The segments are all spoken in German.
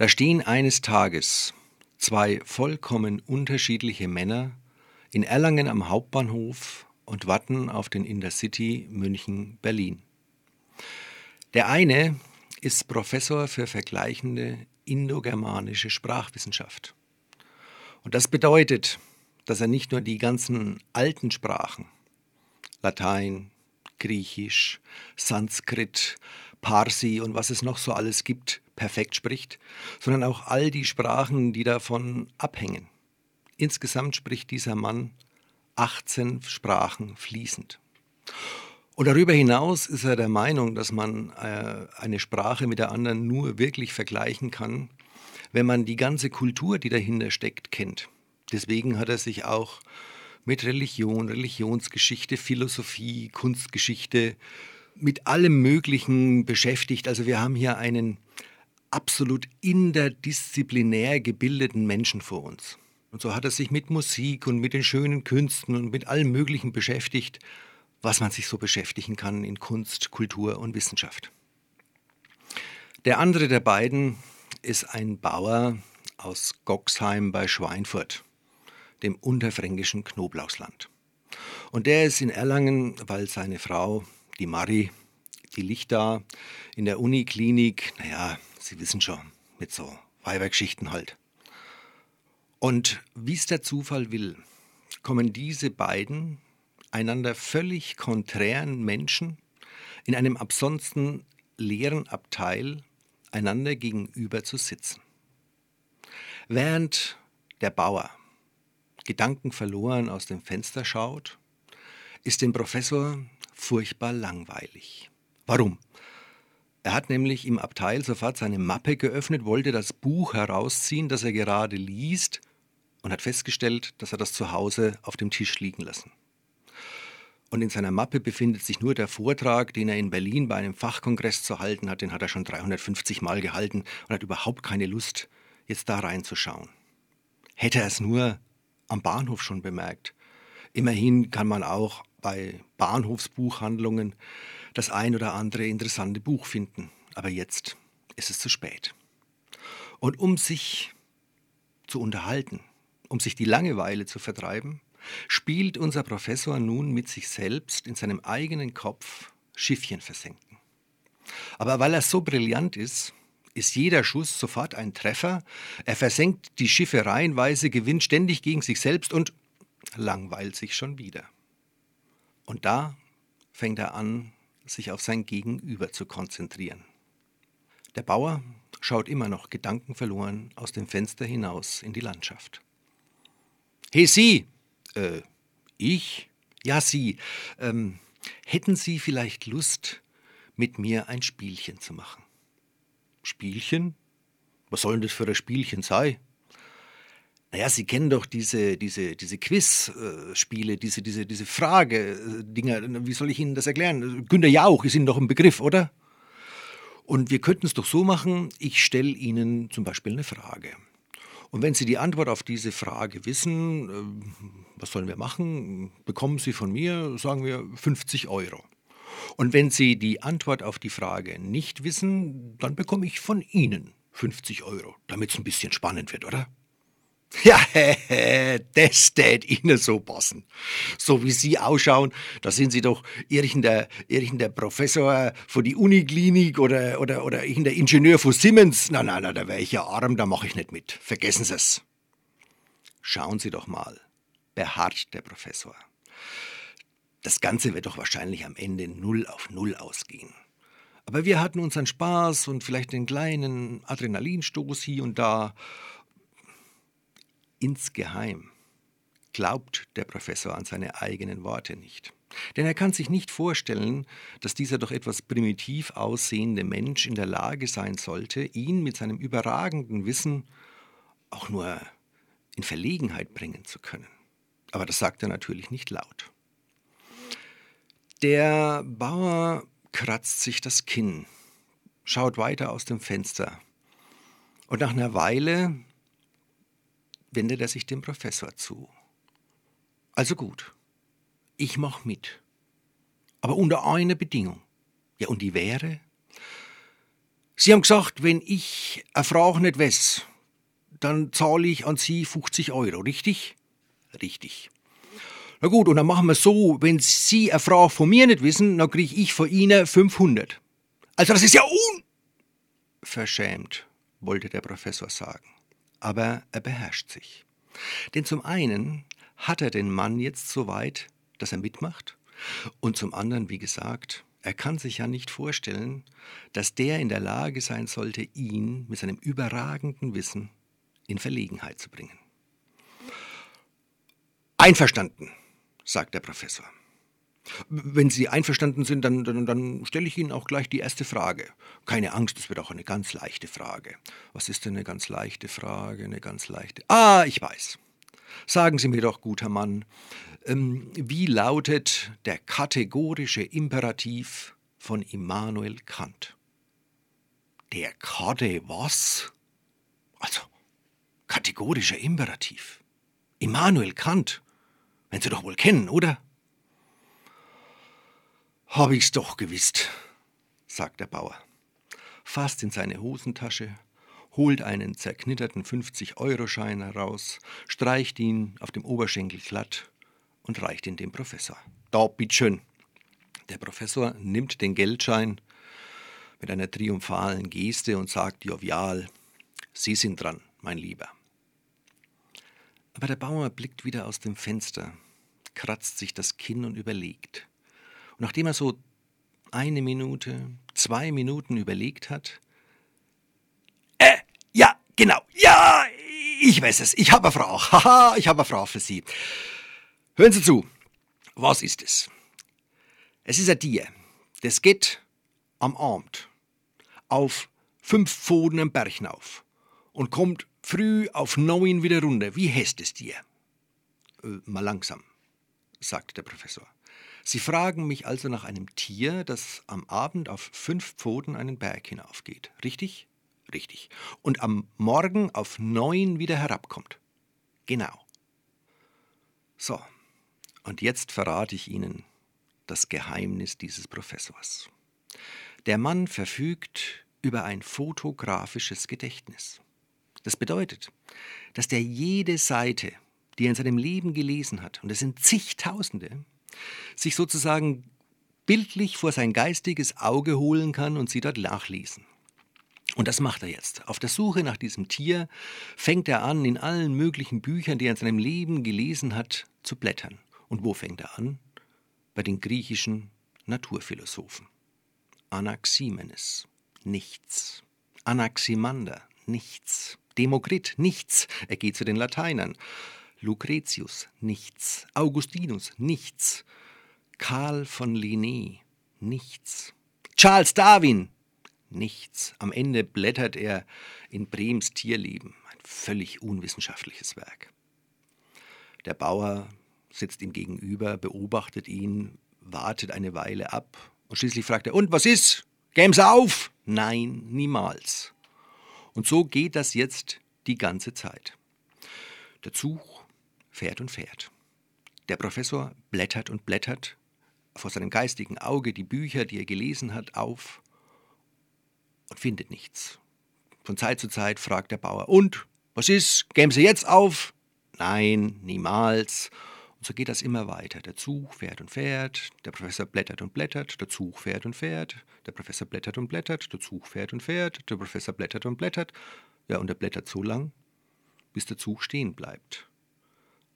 Da stehen eines Tages zwei vollkommen unterschiedliche Männer in Erlangen am Hauptbahnhof und warten auf den Intercity München-Berlin. Der eine ist Professor für vergleichende indogermanische Sprachwissenschaft. Und das bedeutet, dass er nicht nur die ganzen alten Sprachen, Latein, Griechisch, Sanskrit, Parsi und was es noch so alles gibt, perfekt spricht, sondern auch all die Sprachen, die davon abhängen. Insgesamt spricht dieser Mann 18 Sprachen fließend. Und darüber hinaus ist er der Meinung, dass man äh, eine Sprache mit der anderen nur wirklich vergleichen kann, wenn man die ganze Kultur, die dahinter steckt, kennt. Deswegen hat er sich auch mit Religion, Religionsgeschichte, Philosophie, Kunstgeschichte, mit allem Möglichen beschäftigt. Also wir haben hier einen absolut interdisziplinär gebildeten Menschen vor uns. Und so hat er sich mit Musik und mit den schönen Künsten und mit allem Möglichen beschäftigt, was man sich so beschäftigen kann in Kunst, Kultur und Wissenschaft. Der andere der beiden ist ein Bauer aus Goxheim bei Schweinfurt, dem unterfränkischen Knoblauchsland. Und der ist in Erlangen, weil seine Frau, die Marie, die da in der Uniklinik, naja, Sie wissen schon, mit so Weibergeschichten halt. Und wie es der Zufall will, kommen diese beiden einander völlig konträren Menschen in einem ansonsten leeren Abteil einander gegenüber zu sitzen. Während der Bauer Gedanken verloren aus dem Fenster schaut, ist dem Professor furchtbar langweilig. Warum? Er hat nämlich im Abteil sofort seine Mappe geöffnet, wollte das Buch herausziehen, das er gerade liest, und hat festgestellt, dass er das zu Hause auf dem Tisch liegen lassen. Und in seiner Mappe befindet sich nur der Vortrag, den er in Berlin bei einem Fachkongress zu halten hat. Den hat er schon 350 Mal gehalten und hat überhaupt keine Lust, jetzt da reinzuschauen. Hätte er es nur am Bahnhof schon bemerkt. Immerhin kann man auch bei Bahnhofsbuchhandlungen das ein oder andere interessante Buch finden. Aber jetzt ist es zu spät. Und um sich zu unterhalten, um sich die Langeweile zu vertreiben, spielt unser Professor nun mit sich selbst in seinem eigenen Kopf Schiffchen versenken. Aber weil er so brillant ist, ist jeder Schuss sofort ein Treffer. Er versenkt die Schiffe reihenweise, gewinnt ständig gegen sich selbst und langweilt sich schon wieder. Und da fängt er an, sich auf sein Gegenüber zu konzentrieren. Der Bauer schaut immer noch gedankenverloren aus dem Fenster hinaus in die Landschaft. Hey Sie, äh, ich? Ja, Sie. Ähm, hätten Sie vielleicht Lust, mit mir ein Spielchen zu machen? Spielchen? Was soll denn das für ein Spielchen sein? Naja, Sie kennen doch diese, diese, diese Quiz-Spiele, diese, diese, diese Frage-Dinger. Wie soll ich Ihnen das erklären? Günter Jauch ist Ihnen doch ein Begriff, oder? Und wir könnten es doch so machen, ich stelle Ihnen zum Beispiel eine Frage. Und wenn Sie die Antwort auf diese Frage wissen, äh, was sollen wir machen, bekommen Sie von mir, sagen wir, 50 Euro. Und wenn Sie die Antwort auf die Frage nicht wissen, dann bekomme ich von Ihnen 50 Euro, damit es ein bisschen spannend wird, oder? Ja, das tät Ihnen so passen. So wie Sie ausschauen, da sind Sie doch irgendein der Professor von die Uniklinik oder, oder, oder irgendein Ingenieur von Siemens. Na, na, na, da wäre ich ja arm, da mache ich nicht mit. Vergessen Sie es. Schauen Sie doch mal, beharrt der Professor. Das Ganze wird doch wahrscheinlich am Ende null auf null ausgehen. Aber wir hatten unseren Spaß und vielleicht den kleinen Adrenalinstoß hier und da Insgeheim glaubt der Professor an seine eigenen Worte nicht. Denn er kann sich nicht vorstellen, dass dieser doch etwas primitiv aussehende Mensch in der Lage sein sollte, ihn mit seinem überragenden Wissen auch nur in Verlegenheit bringen zu können. Aber das sagt er natürlich nicht laut. Der Bauer kratzt sich das Kinn, schaut weiter aus dem Fenster und nach einer Weile wendet er sich dem Professor zu. Also gut, ich mach mit. Aber unter einer Bedingung. Ja, und die wäre? Sie haben gesagt, wenn ich eine Frage nicht weiß, dann zahle ich an Sie 50 Euro, richtig? Richtig. Na gut, und dann machen wir so, wenn Sie eine Frage von mir nicht wissen, dann kriege ich von Ihnen 500. Also das ist ja unverschämt, wollte der Professor sagen. Aber er beherrscht sich. Denn zum einen hat er den Mann jetzt so weit, dass er mitmacht, und zum anderen, wie gesagt, er kann sich ja nicht vorstellen, dass der in der Lage sein sollte, ihn mit seinem überragenden Wissen in Verlegenheit zu bringen. Einverstanden, sagt der Professor. Wenn Sie einverstanden sind, dann, dann, dann stelle ich Ihnen auch gleich die erste Frage. Keine Angst, es wird auch eine ganz leichte Frage. Was ist denn eine ganz leichte Frage? Eine ganz leichte. Ah, ich weiß. Sagen Sie mir doch, guter Mann, ähm, wie lautet der kategorische Imperativ von Immanuel Kant? Der Kade was? Also, kategorischer Imperativ. Immanuel Kant. Wenn Sie doch wohl kennen, oder? Hab ich's doch gewusst, sagt der Bauer, fasst in seine Hosentasche, holt einen zerknitterten 50-Euro-Schein heraus, streicht ihn auf dem Oberschenkel glatt und reicht ihn dem Professor. Da, bitteschön. Der Professor nimmt den Geldschein mit einer triumphalen Geste und sagt jovial: Sie sind dran, mein Lieber. Aber der Bauer blickt wieder aus dem Fenster, kratzt sich das Kinn und überlegt. Nachdem er so eine Minute, zwei Minuten überlegt hat, äh, ja, genau, ja, ich weiß es, ich habe eine Frau, haha, ich habe eine Frau für Sie. Hören Sie zu, was ist es? Es ist ein Tier, das geht am Abend auf fünf Pfoten im Berg hinauf und kommt früh auf neun wieder runter. Wie heißt es Tier? Äh, mal langsam, sagte der Professor. Sie fragen mich also nach einem Tier, das am Abend auf fünf Pfoten einen Berg hinaufgeht. Richtig? Richtig. Und am Morgen auf neun wieder herabkommt. Genau. So, und jetzt verrate ich Ihnen das Geheimnis dieses Professors. Der Mann verfügt über ein fotografisches Gedächtnis. Das bedeutet, dass der jede Seite, die er in seinem Leben gelesen hat, und es sind zigtausende, sich sozusagen bildlich vor sein geistiges Auge holen kann und sie dort nachlesen. Und das macht er jetzt. Auf der Suche nach diesem Tier fängt er an, in allen möglichen Büchern, die er in seinem Leben gelesen hat, zu blättern. Und wo fängt er an? Bei den griechischen Naturphilosophen. Anaximenes, nichts. Anaximander, nichts. Demokrit, nichts. Er geht zu den Lateinern. Lucretius, nichts. Augustinus, nichts. Karl von Linné, nichts. Charles Darwin, nichts. Am Ende blättert er in Brems Tierleben, ein völlig unwissenschaftliches Werk. Der Bauer sitzt ihm gegenüber, beobachtet ihn, wartet eine Weile ab und schließlich fragt er: Und was ist? Gäm's auf? Nein, niemals. Und so geht das jetzt die ganze Zeit. Der Zug fährt und fährt. Der Professor blättert und blättert vor seinem geistigen Auge die Bücher, die er gelesen hat, auf und findet nichts. Von Zeit zu Zeit fragt der Bauer, und, was ist, gäben Sie jetzt auf? Nein, niemals. Und so geht das immer weiter. Der Zug fährt und fährt, der Professor blättert und blättert, der Zug fährt und fährt, der Professor blättert und blättert, der Zug fährt und fährt, der Professor blättert und blättert. Ja, und er blättert so lang, bis der Zug stehen bleibt.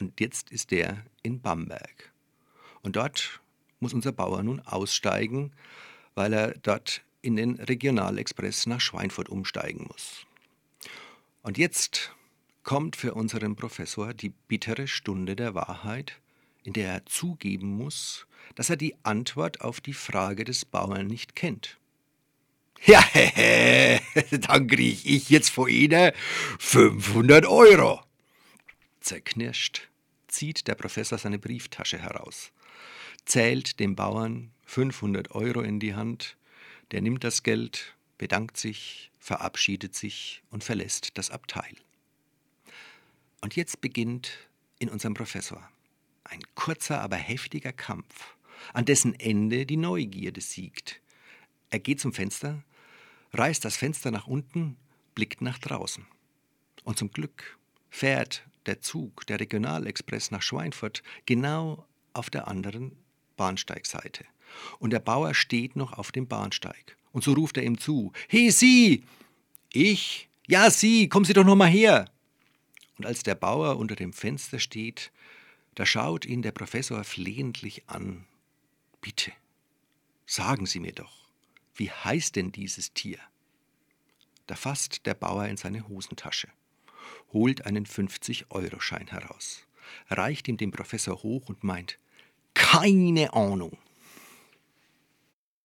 Und jetzt ist der in Bamberg. Und dort muss unser Bauer nun aussteigen, weil er dort in den Regionalexpress nach Schweinfurt umsteigen muss. Und jetzt kommt für unseren Professor die bittere Stunde der Wahrheit, in der er zugeben muss, dass er die Antwort auf die Frage des Bauern nicht kennt. Ja, dann krieg ich jetzt vor Ihnen 500 Euro. Zerknirscht zieht der Professor seine Brieftasche heraus, zählt dem Bauern 500 Euro in die Hand, der nimmt das Geld, bedankt sich, verabschiedet sich und verlässt das Abteil. Und jetzt beginnt in unserem Professor ein kurzer, aber heftiger Kampf, an dessen Ende die Neugierde siegt. Er geht zum Fenster, reißt das Fenster nach unten, blickt nach draußen. Und zum Glück fährt der Zug, der Regionalexpress nach Schweinfurt, genau auf der anderen Bahnsteigseite. Und der Bauer steht noch auf dem Bahnsteig. Und so ruft er ihm zu: He, Sie! Ich? Ja, Sie, kommen Sie doch noch mal her! Und als der Bauer unter dem Fenster steht, da schaut ihn der Professor flehentlich an. Bitte, sagen Sie mir doch, wie heißt denn dieses Tier? Da fasst der Bauer in seine Hosentasche, holt einen 50-Euro-Schein heraus, reicht ihm den Professor hoch und meint, keine Ahnung.